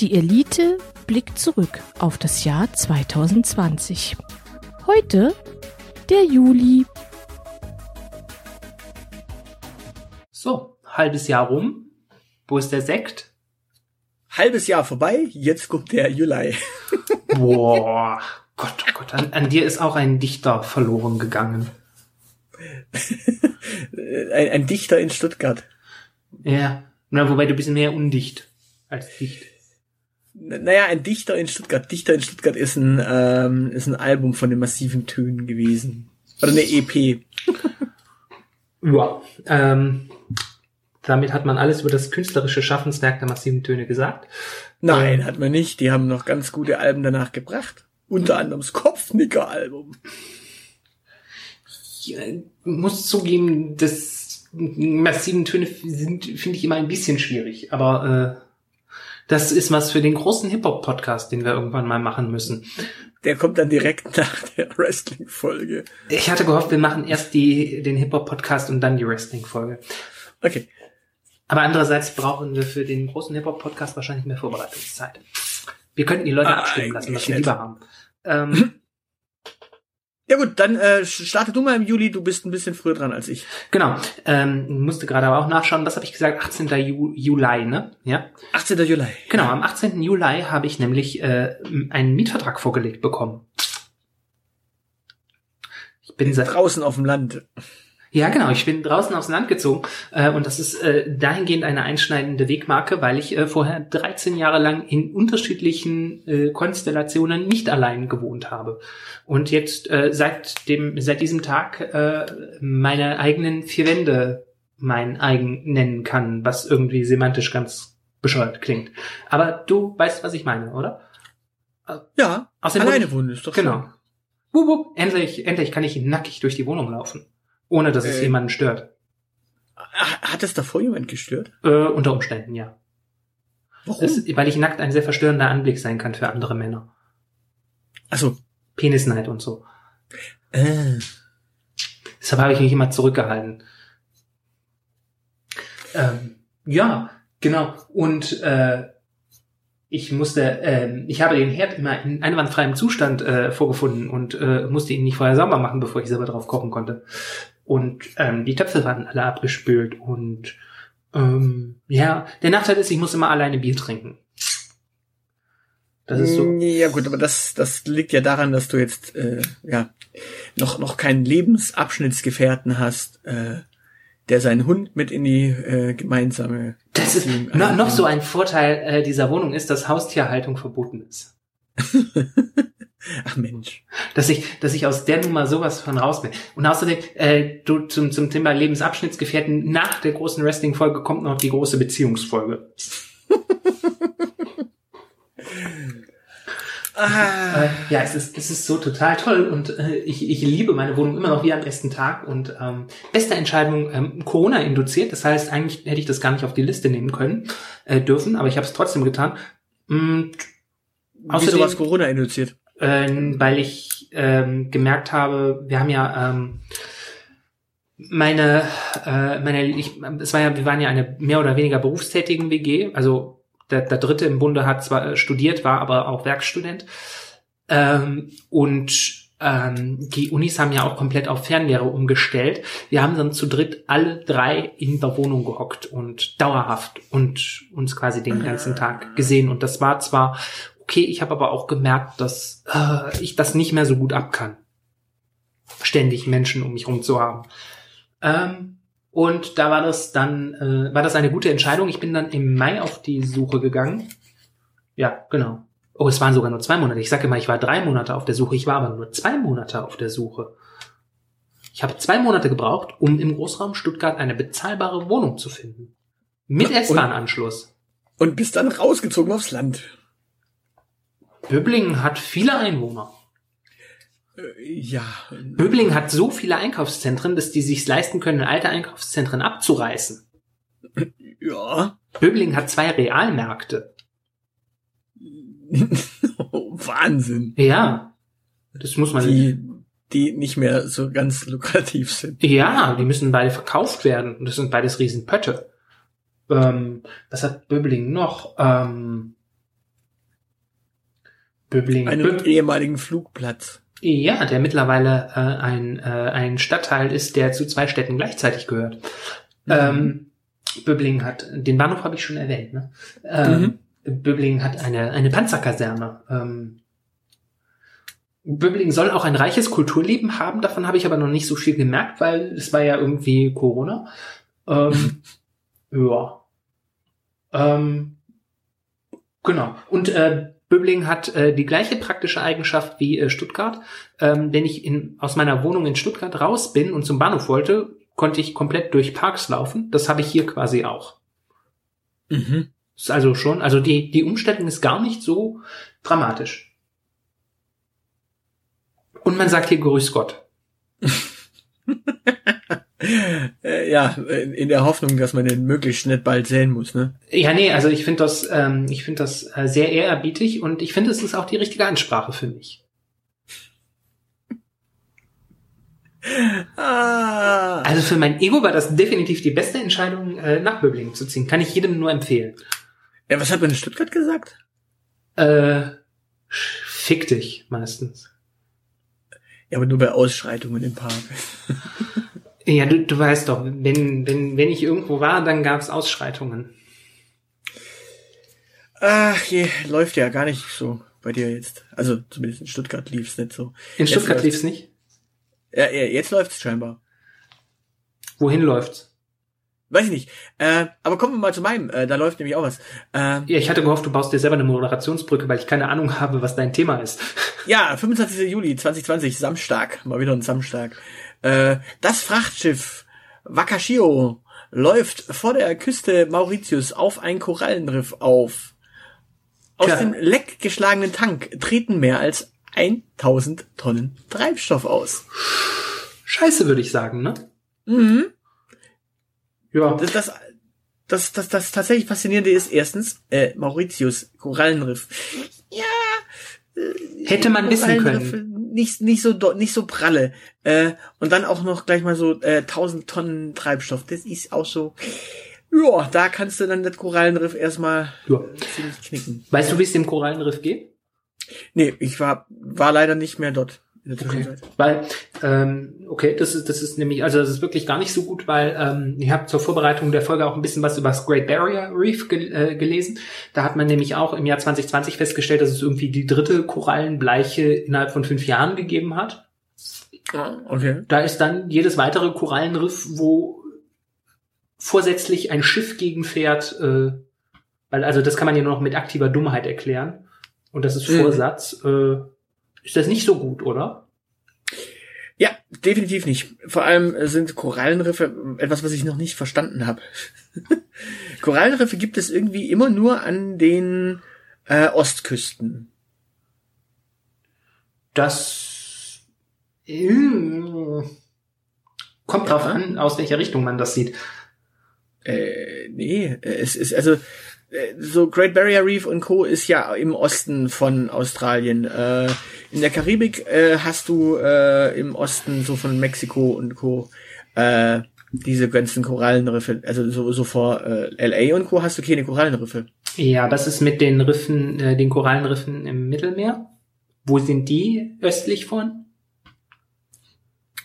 Die Elite blickt zurück auf das Jahr 2020. Heute der Juli. So, halbes Jahr rum. Wo ist der Sekt? Halbes Jahr vorbei, jetzt kommt der Juli. Boah, Gott, oh Gott, an, an dir ist auch ein Dichter verloren gegangen. ein, ein Dichter in Stuttgart. Ja, na, wobei du bist mehr undicht als dicht. Naja, ein Dichter in Stuttgart. Dichter in Stuttgart ist ein, ähm, ist ein Album von den massiven Tönen gewesen. Oder eine EP. ja, ähm, damit hat man alles über das künstlerische Schaffenswerk der massiven Töne gesagt. Nein, hat man nicht. Die haben noch ganz gute Alben danach gebracht. Unter anderem das Kopfnicker-Album. Ich muss zugeben, das massiven Töne sind, finde ich immer ein bisschen schwierig, aber äh, das ist was für den großen Hip-Hop-Podcast, den wir irgendwann mal machen müssen. Der kommt dann direkt nach der Wrestling-Folge. Ich hatte gehofft, wir machen erst die, den Hip-Hop-Podcast und dann die Wrestling-Folge. Okay. Aber andererseits brauchen wir für den großen Hip-Hop-Podcast wahrscheinlich mehr Vorbereitungszeit. Wir könnten die Leute ah, abstimmen lassen, was wir lieber haben. Ähm, Ja gut, dann äh, starte du mal im Juli, du bist ein bisschen früher dran als ich. Genau, ähm, musste gerade aber auch nachschauen, was habe ich gesagt, 18. Ju Juli, ne? Ja. 18. Juli. Genau, am 18. Juli habe ich nämlich äh, einen Mietvertrag vorgelegt bekommen. Ich bin seit draußen auf dem Land. Ja, genau. Ich bin draußen aufs Land gezogen äh, und das ist äh, dahingehend eine einschneidende Wegmarke, weil ich äh, vorher 13 Jahre lang in unterschiedlichen äh, Konstellationen nicht allein gewohnt habe und jetzt äh, seit dem seit diesem Tag äh, meine eigenen vier Wände mein eigen nennen kann, was irgendwie semantisch ganz bescheuert klingt. Aber du weißt, was ich meine, oder? Ja. alleine wohnen ist doch genau. Wup, wup, endlich, endlich kann ich nackig durch die Wohnung laufen. Ohne dass es äh, jemanden stört. Hat es davor jemand gestört? Äh, unter Umständen, ja. Warum? Das, weil ich nackt ein sehr verstörender Anblick sein kann für andere Männer. Also Penisneid und so. Äh. Deshalb habe ich mich immer zurückgehalten. Ähm, ja, genau. Und äh, ich musste, äh, ich habe den Herd immer in einwandfreiem Zustand äh, vorgefunden und äh, musste ihn nicht vorher sauber machen, bevor ich selber drauf kochen konnte. Und ähm, die Töpfe waren alle abgespült und ähm, ja, der Nachteil ist, ich muss immer alleine Bier trinken. Das ist so. Mm, ja gut, aber das, das liegt ja daran, dass du jetzt äh, ja noch noch keinen Lebensabschnittsgefährten hast, äh, der seinen Hund mit in die äh, gemeinsame. Das ist no, noch so ein Vorteil äh, dieser Wohnung ist, dass Haustierhaltung verboten ist. Ach Mensch. Dass ich, dass ich aus der Nummer sowas von raus bin. Und außerdem, äh, du zum, zum Thema Lebensabschnittsgefährten, nach der großen Wrestling-Folge kommt noch die große Beziehungsfolge. Ah. Äh, ja, es ist, es ist so total toll und äh, ich, ich liebe meine Wohnung immer noch wie am ersten Tag und ähm, beste Entscheidung ähm, Corona induziert. Das heißt, eigentlich hätte ich das gar nicht auf die Liste nehmen können, äh, dürfen, aber ich habe es trotzdem getan. Und außerdem, Wieso was Corona induziert? Äh, weil ich ähm, gemerkt habe, wir haben ja ähm, meine, äh, meine, ich, es war ja, wir waren ja eine mehr oder weniger berufstätigen WG, also der, der dritte im Bunde hat zwar äh, studiert, war aber auch Werkstudent. Ähm, und ähm, die Unis haben ja auch komplett auf Fernlehre umgestellt. Wir haben dann zu dritt alle drei in der Wohnung gehockt und dauerhaft und uns quasi den ganzen Tag gesehen. Und das war zwar okay, ich habe aber auch gemerkt, dass äh, ich das nicht mehr so gut ab kann. Ständig Menschen um mich rum zu haben. Ähm, und da war das dann, äh, war das eine gute Entscheidung. Ich bin dann im Mai auf die Suche gegangen. Ja, genau. Oh, es waren sogar nur zwei Monate. Ich sage immer, ich war drei Monate auf der Suche. Ich war aber nur zwei Monate auf der Suche. Ich habe zwei Monate gebraucht, um im Großraum Stuttgart eine bezahlbare Wohnung zu finden. Mit S-Bahn-Anschluss. Und bist dann rausgezogen aufs Land. Böblingen hat viele Einwohner. Äh, ja. Böbling hat so viele Einkaufszentren, dass die sich leisten können, alte Einkaufszentren abzureißen. Ja. Böbling hat zwei Realmärkte. oh, Wahnsinn. Ja. Das muss man. Die, die nicht mehr so ganz lukrativ sind. Ja, die müssen beide verkauft werden. Und das sind beides Riesenpötte. Ähm, was hat Böbling noch? Ähm, Böblingen. Einen Böb ehemaligen Flugplatz. Ja, der mittlerweile äh, ein, äh, ein Stadtteil ist, der zu zwei Städten gleichzeitig gehört. Mhm. Ähm, Böblingen hat, den Bahnhof habe ich schon erwähnt, ne? Ähm, mhm. Böblingen hat eine, eine Panzerkaserne. Ähm, Böblingen soll auch ein reiches Kulturleben haben, davon habe ich aber noch nicht so viel gemerkt, weil es war ja irgendwie Corona. Ähm, ja. Ähm, genau. Und äh, Böblingen hat äh, die gleiche praktische Eigenschaft wie äh, Stuttgart. Ähm, wenn ich in, aus meiner Wohnung in Stuttgart raus bin und zum Bahnhof wollte, konnte ich komplett durch Parks laufen. Das habe ich hier quasi auch. Mhm. Ist also schon, also die, die Umstellung ist gar nicht so dramatisch. Und man sagt hier Grüß Gott. Äh, ja, in der Hoffnung, dass man den möglichst nicht bald sehen muss, ne? Ja, nee, also ich finde das, ähm, ich finde das äh, sehr ehrerbietig und ich finde, es ist auch die richtige Ansprache für mich. Ah. Also für mein Ego war das definitiv die beste Entscheidung, äh, nach Böblingen zu ziehen. Kann ich jedem nur empfehlen. Ja, was hat man in Stuttgart gesagt? Äh, fick dich meistens. Ja, aber nur bei Ausschreitungen im Park. ja, du, du weißt doch, wenn, wenn, wenn ich irgendwo war, dann gab's Ausschreitungen. Ach je, läuft ja gar nicht so bei dir jetzt. Also zumindest in Stuttgart lief's nicht so. In Stuttgart lief's nicht? Ja, ja jetzt läuft's scheinbar. Wohin läuft's? Weiß ich nicht. Äh, aber kommen wir mal zu meinem. Äh, da läuft nämlich auch was. Äh, ja, ich hatte gehofft, du baust dir selber eine Moderationsbrücke, weil ich keine Ahnung habe, was dein Thema ist. Ja, 25. Juli 2020, Samstag. Mal wieder ein Samstag. Äh, das Frachtschiff Wakashio läuft vor der Küste Mauritius auf ein Korallenriff auf. Aus Tja. dem Leck geschlagenen Tank treten mehr als 1000 Tonnen Treibstoff aus. Scheiße, würde ich sagen, ne? Mhm. Ja. Das, das, das, das, das tatsächlich Faszinierende ist erstens, äh, Mauritius, Korallenriff. Ja. Hätte man wissen können. Nicht, nicht so, nicht so pralle. Äh, und dann auch noch gleich mal so, äh, 1000 Tonnen Treibstoff. Das ist auch so, ja, da kannst du dann das Korallenriff erstmal ja. ziemlich knicken. Weißt du, wie es dem Korallenriff geht? Nee, ich war, war leider nicht mehr dort. Okay. Weil, ähm, okay, das ist, das ist nämlich, also das ist wirklich gar nicht so gut, weil ähm, ich habe zur Vorbereitung der Folge auch ein bisschen was über das Great Barrier Reef ge äh, gelesen. Da hat man nämlich auch im Jahr 2020 festgestellt, dass es irgendwie die dritte Korallenbleiche innerhalb von fünf Jahren gegeben hat. Ah, okay. Da ist dann jedes weitere Korallenriff, wo vorsätzlich ein Schiff gegenfährt, äh, weil also das kann man ja nur noch mit aktiver Dummheit erklären. Und das ist mhm. Vorsatz. Mhm. Äh, ist das nicht so gut, oder? Ja, definitiv nicht. Vor allem sind Korallenriffe etwas, was ich noch nicht verstanden habe. Korallenriffe gibt es irgendwie immer nur an den äh, Ostküsten. Das äh, kommt drauf an, aus welcher Richtung man das sieht. Äh, nee, es ist also äh, so Great Barrier Reef und Co. ist ja im Osten von Australien. Äh, in der Karibik äh, hast du äh, im Osten so von Mexiko und Co. Äh, diese ganzen Korallenriffe, also so, so vor äh, LA und Co. hast du keine Korallenriffe. Ja, das ist mit den Riffen, äh, den Korallenriffen im Mittelmeer. Wo sind die östlich von?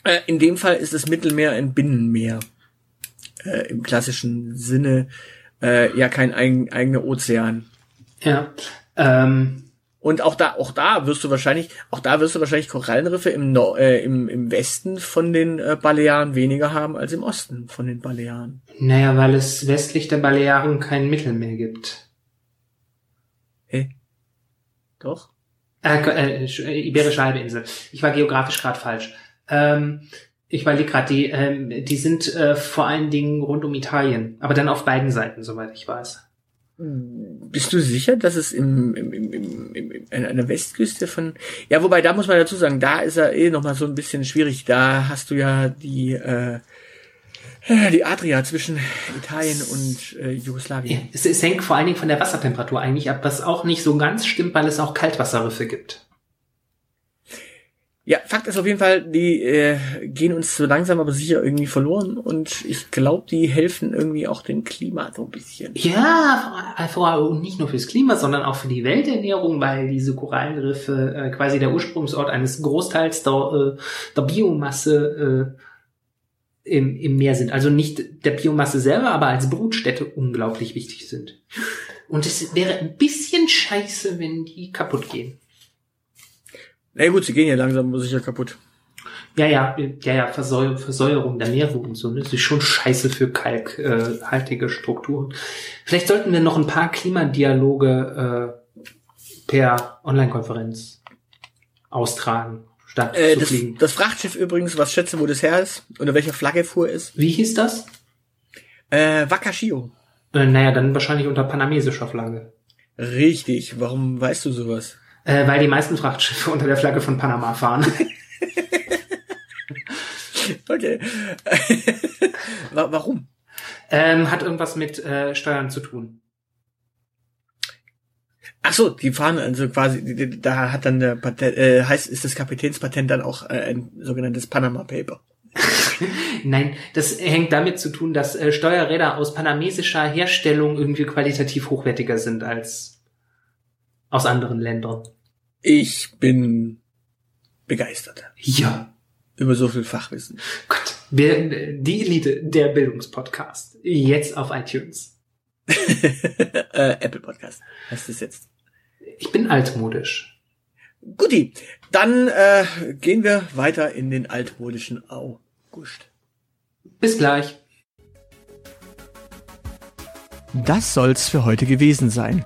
Äh, in dem Fall ist das Mittelmeer ein Binnenmeer. Äh, Im klassischen Sinne äh, ja kein eigen, eigener Ozean. Ja. Ähm, und auch da, auch da wirst du wahrscheinlich, auch da wirst du wahrscheinlich Korallenriffe im, no äh, im, im Westen von den äh, Balearen weniger haben als im Osten von den Balearen. Naja, weil es westlich der Balearen kein Mittelmeer gibt. Hä? Doch? Äh, äh, Iberische Halbinsel. Ich war geografisch gerade falsch. Ähm, ich überlege gerade, die, ähm, die sind äh, vor allen Dingen rund um Italien, aber dann auf beiden Seiten, soweit ich weiß. Bist du sicher, dass es im, im, im, im, im, an der Westküste von ja, wobei da muss man dazu sagen, da ist er eh noch mal so ein bisschen schwierig. Da hast du ja die äh, die Adria zwischen Italien und äh, Jugoslawien. Es, es hängt vor allen Dingen von der Wassertemperatur eigentlich ab, was auch nicht so ganz stimmt, weil es auch Kaltwasserriffe gibt. Ja, Fakt ist auf jeden Fall, die äh, gehen uns so langsam aber sicher irgendwie verloren und ich glaube, die helfen irgendwie auch dem Klima so ein bisschen. Ja, vor allem nicht nur fürs Klima, sondern auch für die Welternährung, weil diese Korallenriffe äh, quasi der Ursprungsort eines Großteils der, äh, der Biomasse äh, im, im Meer sind. Also nicht der Biomasse selber, aber als Brutstätte unglaublich wichtig sind. Und es wäre ein bisschen scheiße, wenn die kaputt gehen. Na gut, sie gehen ja langsam sicher kaputt. Ja, ja, ja, ja, Versäu Versäuerung der Meere und so, ne? Das ist schon scheiße für kalkhaltige äh, Strukturen. Vielleicht sollten wir noch ein paar Klimadialoge äh, per Online-Konferenz austragen, statt äh, zu das, fliegen. das Frachtschiff übrigens, was schätze, wo das her ist, unter welcher Flagge fuhr ist? Wie hieß das? Äh, Wakashio. Äh, naja, dann wahrscheinlich unter panamesischer Flagge. Richtig, warum weißt du sowas? Äh, weil die meisten Frachtschiffe unter der Flagge von Panama fahren. okay. warum? Ähm, hat irgendwas mit äh, Steuern zu tun. Ach so, die fahren also quasi, da hat dann der Patent, äh, heißt, ist das Kapitänspatent dann auch äh, ein sogenanntes Panama Paper. Nein, das hängt damit zu tun, dass äh, Steuerräder aus panamesischer Herstellung irgendwie qualitativ hochwertiger sind als aus anderen Ländern. Ich bin begeistert. Ja. Über so viel Fachwissen. Gott, die Elite, der Bildungspodcast. Jetzt auf iTunes. äh, Apple Podcast heißt es jetzt. Ich bin altmodisch. Guti, dann äh, gehen wir weiter in den altmodischen August. Bis gleich. Das soll's für heute gewesen sein.